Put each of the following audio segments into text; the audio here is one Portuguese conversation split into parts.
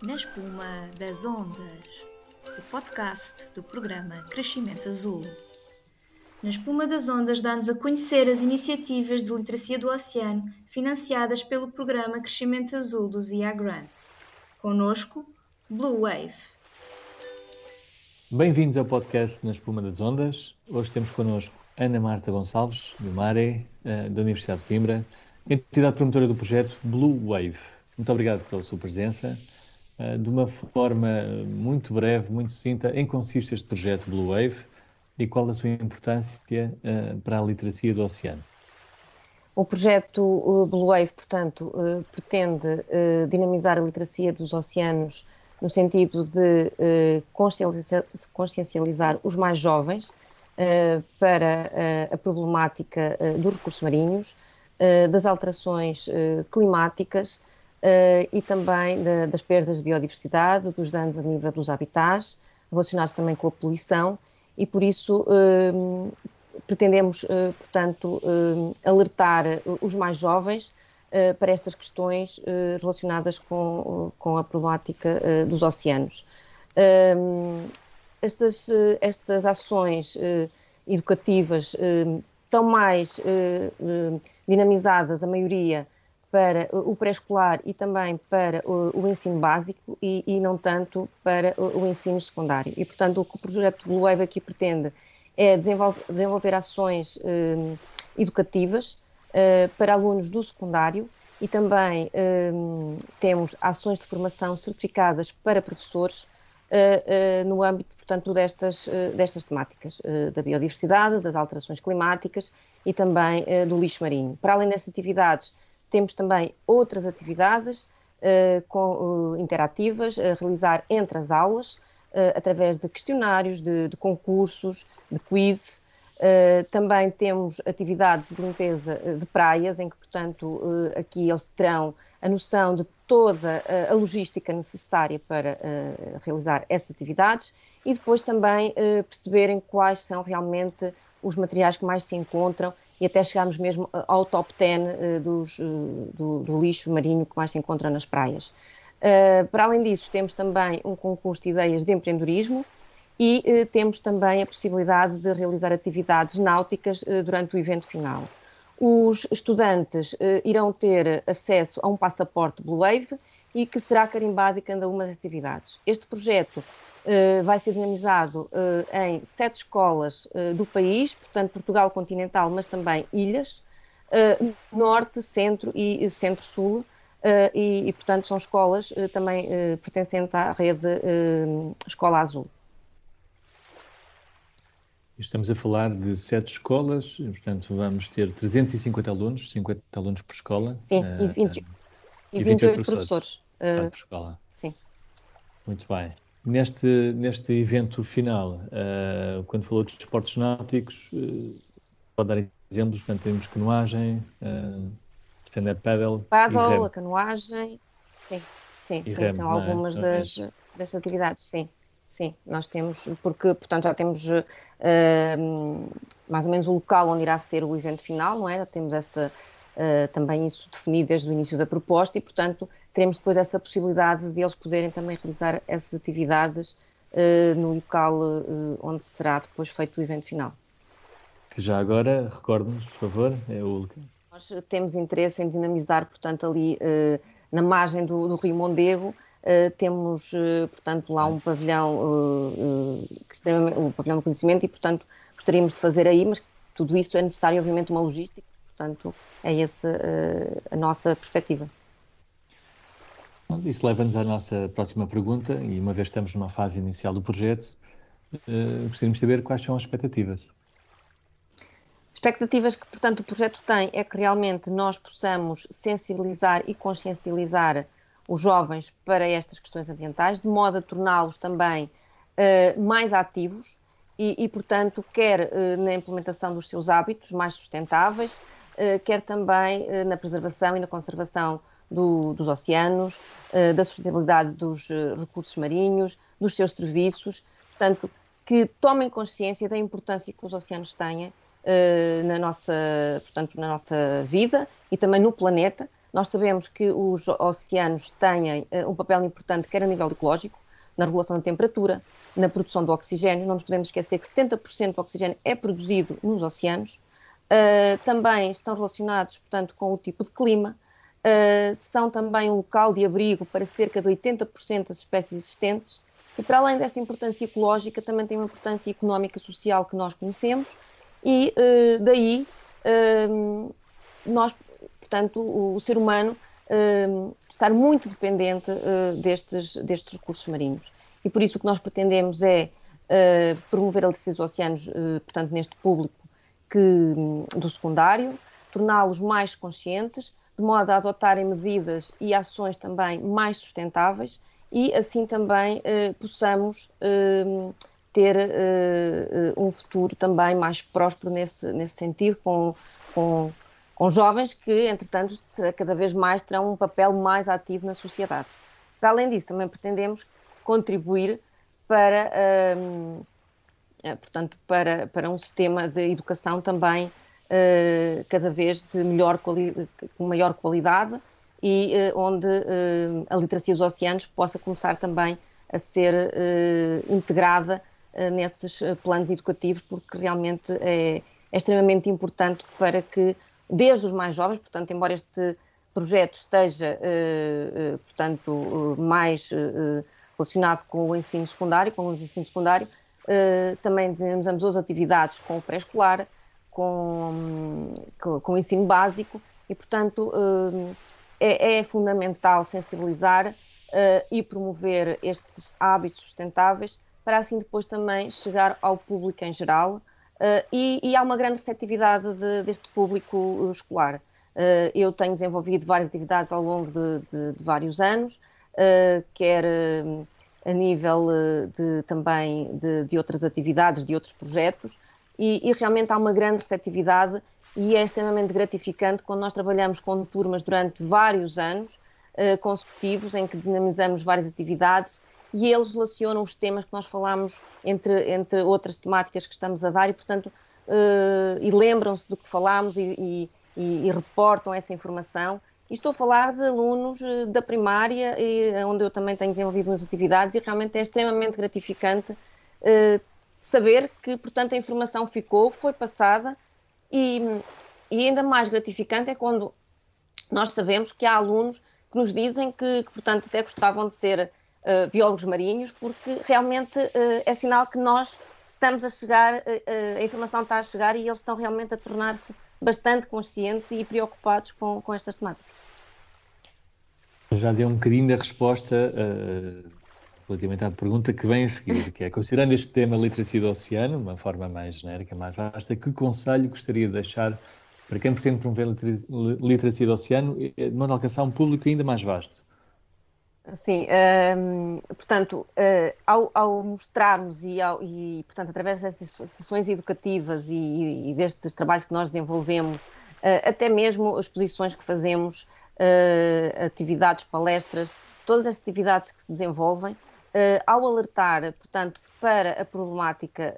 Na espuma das ondas, o podcast do programa Crescimento Azul. Na espuma das ondas dá-nos a conhecer as iniciativas de literacia do oceano financiadas pelo programa Crescimento Azul dos IA Grants. Conosco, Blue Wave. Bem-vindos ao podcast Na Espuma das Ondas. Hoje temos connosco Ana Marta Gonçalves, do MARE, eh, da Universidade de Coimbra, entidade promotora do projeto Blue Wave. Muito obrigado pela sua presença. Eh, de uma forma muito breve, muito sucinta, em que consiste este projeto Blue Wave e qual a sua importância eh, para a literacia do oceano? O projeto Blue Wave, portanto, eh, pretende dinamizar a literacia dos oceanos no sentido de consciencializar os mais jovens para a problemática dos recursos marinhos, das alterações climáticas uh, e também de, das perdas de biodiversidade, dos danos a nível dos habitats, relacionados também com a poluição, e por isso uh, pretendemos, uh, portanto, alertar os mais jovens para estas questões relacionadas com, com a problemática dos oceanos. estas, estas ações educativas estão mais dinamizadas, a maioria, para o pré-escolar e também para o, ensino básico e, e, não tanto para o, o, ensino secundário. E, portanto, o que o projeto Blue Wave aqui pretende é desenvolver, desenvolver ações eh, educativas eh, para alunos do secundário e também eh, temos ações de formação certificadas para professores no âmbito, portanto, destas, destas temáticas, da biodiversidade, das alterações climáticas e também do lixo marinho. Para além dessas atividades, temos também outras atividades uh, com, uh, interativas a realizar entre as aulas, uh, através de questionários, de, de concursos, de quiz. também temos atividades de limpeza de praias, em que, portanto, aqui eles terão a noção de toda a logística necessária para realizar essas atividades e depois também perceberem quais são realmente os materiais que mais se encontram e até chegarmos mesmo ao top 10 uh, dos, uh, do, do, lixo marinho que mais se encontra nas praias. Para além disso, temos também um concurso de ideias de empreendedorismo e temos também a possibilidade de realizar atividades náuticas durante o evento final. Os estudantes irão ter acesso a um passaporte Blue Wave e que será carimbado em cada uma das atividades. Este projeto vai ser dinamizado uh, em sete escolas uh, do país, portanto, Portugal continental, mas também ilhas, norte, centro e centro-sul, e, e, portanto, são escolas também pertencentes à rede Escola Azul. Estamos a falar de sete escolas, portanto, vamos ter 350 alunos, 50 alunos por escola. Sim, e, 20, e 28, 28 professores. professores. por escola. Sim. Muito bem. Neste, neste evento final, uh, quando falou de esportes náuticos, uh, pode dar exemplos, portanto, temos canoagem, uh, stand-up paddle. Paddle, a canoagem, sim, sim, sim são é? algumas é? das, das atividades, sim. Sim, nós temos, porque, portanto, já temos uh, mais ou menos o local onde irá ser o evento final, não é? Já temos essa, uh, também isso definido desde o início da proposta e, portanto, teremos depois essa possibilidade de eles poderem também realizar essas atividades uh, no local uh, onde será depois feito o evento final. Que já agora, recorde-nos, por favor, é o Nós temos interesse em dinamizar, portanto, ali uh, na margem do, do Rio Mondego, temos, portanto, lá um pavilhão, o pavilhão do conhecimento e, portanto, gostaríamos de fazer aí, mas tudo isso é necessário, obviamente, uma logística, portanto, é essa a nossa perspectiva. Isso leva-nos à nossa próxima pergunta, e uma vez estamos numa fase inicial do projeto, uh, gostaríamos de saber quais são as expectativas. Expectativas que, portanto, o projeto tem é que realmente nós possamos sensibilizar e consciencializar os jovens para estas questões ambientais, de modo a torná-los também uh, mais ativos e, e, portanto, quer uh, na implementação dos seus hábitos mais sustentáveis, quer também na preservação e na conservação do, dos oceanos, uh, da sustentabilidade dos uh, recursos marinhos, dos seus serviços, portanto, que tomem consciência da importância que os oceanos têm uh, na, nossa, portanto, na nossa vida e também no planeta, Nós sabemos que os oceanos têm um papel importante, quer a nível ecológico, na regulação da temperatura, na produção do oxigênio. Não nos podemos esquecer que 70% do oxigênio é produzido nos oceanos. Uh, também estão relacionados, portanto, com o tipo de clima. Uh, são também um local de abrigo para cerca de 80% das espécies existentes. E para além desta importância ecológica, também tem uma importância económica e social que nós conhecemos. E uh, daí nós portanto, o, o ser humano uh, estar muito dependente uh, destes, destes recursos marinhos. E por isso o que nós pretendemos é uh, promover a licença dos oceanos, portanto, neste público que, do secundário, torná-los mais conscientes, de modo a adotarem medidas e ações também mais sustentáveis e assim também possamos ter um futuro também mais próspero nesse, nesse sentido, com, com com jovens que, entretanto, cada vez mais terão um papel mais ativo na sociedade. Para além disso, também pretendemos contribuir para, hum, eh, portanto, para, para um sistema de educação também uh, cada vez de melhor com maior qualidade e uh, onde uh, a literacia dos oceanos possa começar também a ser integrada nesses planos educativos, porque realmente é, é extremamente importante para que desde os mais jovens, portanto, embora este projeto esteja, portanto, mais relacionado com o ensino secundário, com o ensino secundário, também dinamizamos outras atividades com o pré-escolar, com, com, ensino básico e, portanto, é, é, fundamental sensibilizar e promover estes hábitos sustentáveis para assim depois também chegar ao público em geral, Uh, e, e, há uma grande receptividade de, deste público escolar. Eu tenho desenvolvido várias atividades ao longo de, de, de vários anos, quer a nível de, também de, outras atividades, de outros projetos, e, e, realmente há uma grande receptividade e é extremamente gratificante quando nós trabalhamos com turmas durante vários anos consecutivos, em que dinamizamos várias atividades e eles relacionam os temas que nós falamos entre, entre outras temáticas que estamos a dar e, portanto, uh, e lembram-se do que falámos e, e, e, reportam essa informação. E estou a falar de alunos eh, da primária, onde eu também tenho desenvolvido umas atividades e realmente é extremamente gratificante uh, saber que, portanto, a informação ficou, foi passada e, e ainda mais gratificante é quando nós sabemos que há alunos que nos dizem que, que portanto, até gostavam de ser uh, biólogos marinhos, porque realmente uh, é sinal que nós estamos a chegar, uh, a informação está a chegar e eles estão realmente a tornar-se bastante conscientes e preocupados com, com estas temáticas. Já deu um bocadinho da resposta relativamente à pergunta que vem a seguir, que é, considerando este tema literacia do oceano, uma forma mais genérica, mais vasta, que conselho gostaria de deixar para quem pretende promover a literacia do oceano, de modo a alcançar um público ainda mais vasto? Sim, um, portanto, uh, ao, ao, mostrarmos e, ao, e, portanto, através destas sessões educativas e, e destes trabalhos que nós desenvolvemos, até mesmo exposições que fazemos, atividades, palestras, todas as atividades que se desenvolvem, ao alertar, portanto, para a problemática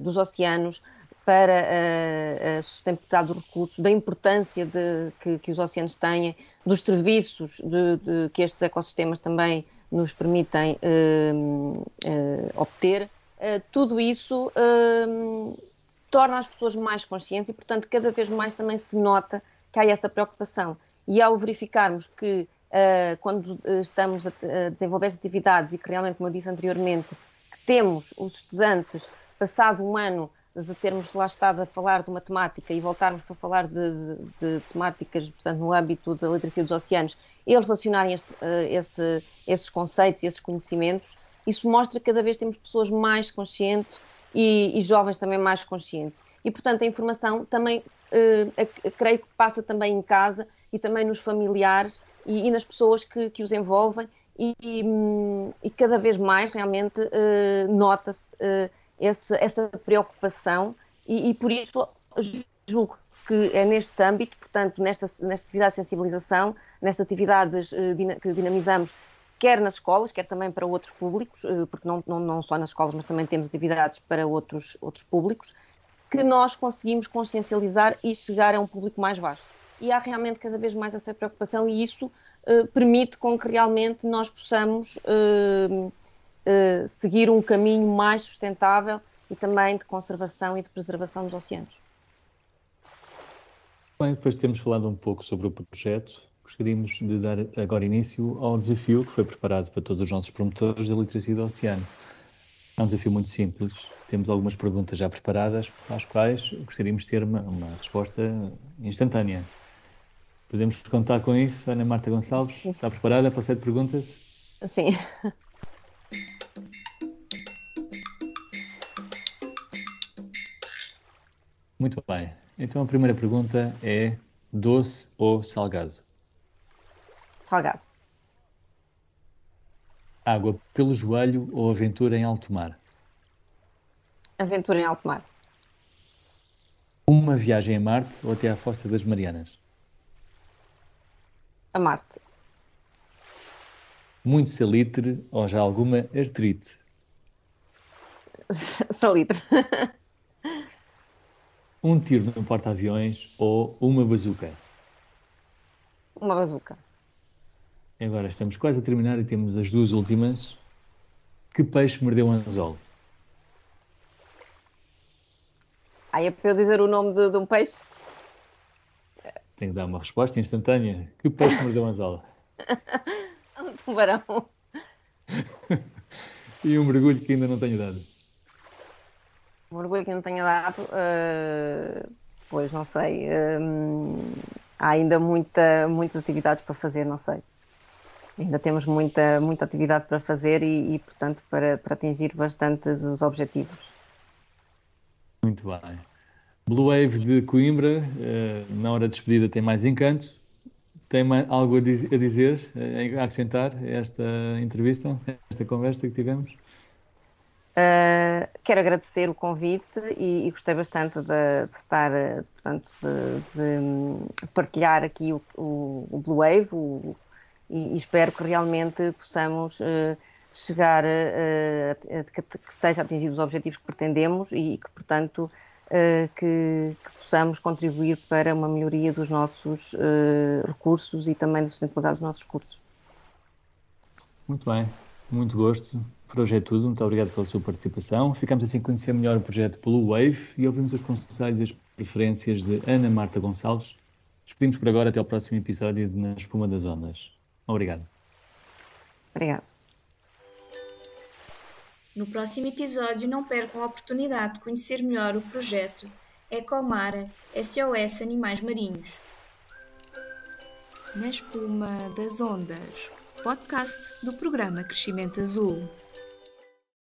dos oceanos, para a, a sustentabilidade dos recursos, da importância de, que, que, os oceanos têm, dos serviços de, de, que estes ecossistemas também nos permitem uh, uh, obter, uh, tudo isso torna as pessoas mais conscientes e, portanto, cada vez mais também se nota que há essa preocupação. E ao verificarmos que, quando estamos a, desenvolver essas atividades e que realmente, como eu disse anteriormente, temos os estudantes, passado um ano, de termos lá estado a falar de uma temática e voltarmos para falar de, de, de temáticas, portanto, no âmbito da literacia dos oceanos, eles relacionarem este, uh, esse, esses conceitos e esses conhecimentos, isso mostra que cada vez temos pessoas mais conscientes e, e jovens também mais conscientes. E, portanto, a informação também, creio que passa também em casa e também nos familiares e, e nas pessoas que, que os envolvem e, e, cada vez mais realmente uh, nota-se esse, essa preocupação e, e, por isso julgo que é neste âmbito, portanto, nesta, nesta atividade de sensibilização, nestas atividades eh, que dinamizamos, quer nas escolas, quer também para outros públicos, porque não, não, não só nas escolas, mas também temos atividades para outros, outros públicos, que nós conseguimos consciencializar e chegar a um público mais vasto. E há realmente cada vez mais essa preocupação e isso uh, permite com que realmente nós possamos uh, uh, seguir um caminho mais sustentável e também de conservação e de preservação dos oceanos. Bem, depois de termos falado um pouco sobre o projeto, gostaríamos de dar agora início ao desafio que foi preparado para todos os nossos promotores da literacia do oceano. É um desafio muito simples. Temos algumas perguntas já preparadas, para as quais gostaríamos de ter uma, uma resposta instantânea. Podemos contar com isso, Ana Marta Gonçalves? Sim. Está preparada para sete perguntas? Sim. Muito bem. Então a primeira pergunta é doce ou salgado? Salgado. Água pelo joelho ou aventura em alto mar? Aventura em alto mar. Uma viagem a Marte ou até à Fossa das Marianas? A Marte. Muito salitre ou já alguma artrite? Salitre. um tiro no porta-aviões ou uma bazuca? Uma bazuca. Agora estamos quase a terminar e temos as duas últimas. Que peixe mordeu um anzol? Aí é para eu dizer o nome de, de um peixe? Tenho que dar uma resposta instantânea. Que peixe mordeu anzol? um tubarão. e um mergulho que ainda não tenho dado. Um mergulho que não tenha dado, uh, pois não sei. Uh, há ainda muita, muitas atividades para fazer, não sei. Ainda temos muita, muita atividade para fazer e, e portanto, para, para atingir bastantes os objetivos. Muito bem. Blue Wave de Coimbra, eh, na hora de despedida, tem mais encanto. Tem algo a, dizer, eh, a acrescentar a esta entrevista, a esta conversa que tivemos? Uh, quero agradecer o convite e, e gostei bastante de, de estar, portanto, de, de, partilhar aqui o, o, o Blue Wave, o, e, e espero que realmente possamos uh, chegar a, a, a, que, que seja atingidos os objetivos que pretendemos e que, portanto, que, que, possamos contribuir para uma melhoria dos nossos uh, recursos e também da sustentabilidade dos nossos cursos. Muito bem, muito gosto. Por hoje é tudo. Muito obrigado pela sua participação. Ficamos assim a conhecer melhor o projeto Blue Wave e ouvimos os conselhos e as preferências de Ana Marta Gonçalves. Despedimos por agora até ao próximo episódio de Na Espuma das Ondas. Obrigado. Obrigado. No próximo episódio, não percam a oportunidade de conhecer melhor o projeto Ecomara SOS Animais Marinhos. Na Espuma das Ondas, podcast do programa Crescimento Azul.